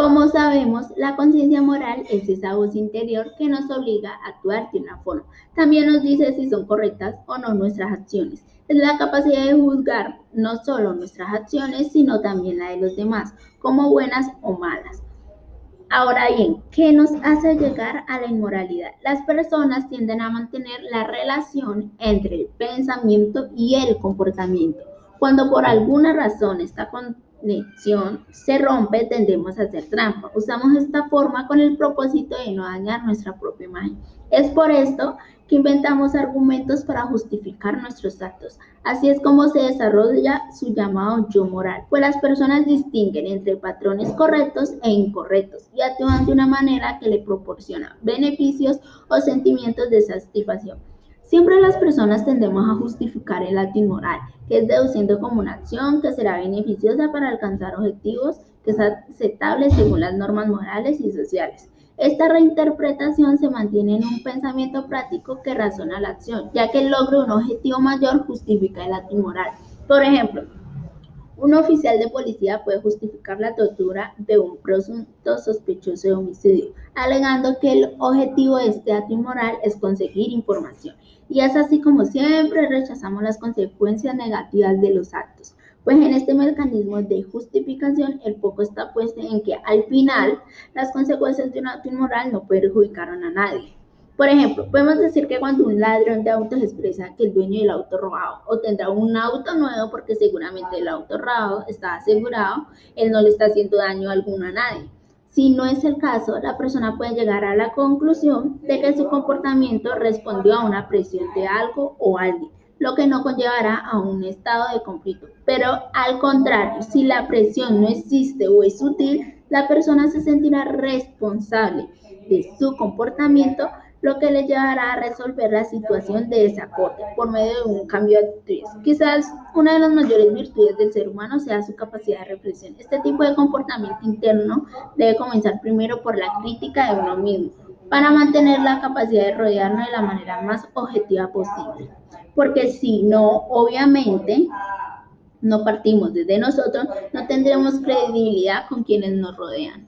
Como sabemos, la conciencia moral es esa voz interior que nos obliga a actuar de una forma. También nos dice si son correctas o no nuestras acciones. Es la capacidad de juzgar no solo nuestras acciones, sino también la de los demás, como buenas o malas. Ahora bien, ¿qué nos hace llegar a la inmoralidad? Las personas tienden a mantener la relación entre el pensamiento y el comportamiento. Cuando por alguna razón esta conexión se rompe, tendemos a hacer trampa. Usamos esta forma con el propósito de no dañar nuestra propia imagen. Es por esto que inventamos argumentos para justificar nuestros actos. Así es como se desarrolla su llamado yo moral, pues las personas distinguen entre patrones correctos e incorrectos y actúan de una manera que le proporciona beneficios o sentimientos de satisfacción. Siempre las personas tendemos a justificar el acto inmoral, que es deduciendo como una acción que será beneficiosa para alcanzar objetivos que es aceptable según las normas morales y sociales. Esta reinterpretación se mantiene en un pensamiento práctico que razona la acción, ya que el logro de un objetivo mayor justifica el acto inmoral. Por ejemplo, un oficial de policía puede justificar la tortura de un presunto sospechoso de homicidio, alegando que el objetivo de este acto inmoral es conseguir información. Y es así como siempre rechazamos las consecuencias negativas de los actos. Pues en este mecanismo de justificación el foco está puesto en que al final las consecuencias de un acto inmoral no perjudicaron a nadie. Por ejemplo, podemos decir que cuando un ladrón de autos expresa que el dueño del auto robado obtendrá un auto nuevo porque seguramente el auto robado está asegurado, él no le está haciendo daño alguno a nadie. Si no es el caso, la persona puede llegar a la conclusión de que su comportamiento respondió a una presión de algo o alguien lo que no conllevará a un estado de conflicto. Pero al contrario, si la presión no existe o es sutil, la persona se sentirá responsable de su comportamiento, lo que le llevará a resolver la situación de desacuerdo por medio de un cambio de actitudes. Quizás una de las mayores virtudes del ser humano sea su capacidad de reflexión. Este tipo de comportamiento interno debe comenzar primero por la crítica de uno mismo, para mantener la capacidad de rodearnos de la manera más objetiva posible porque si no, obviamente, no partimos desde nosotros, no tendremos credibilidad con quienes nos rodean.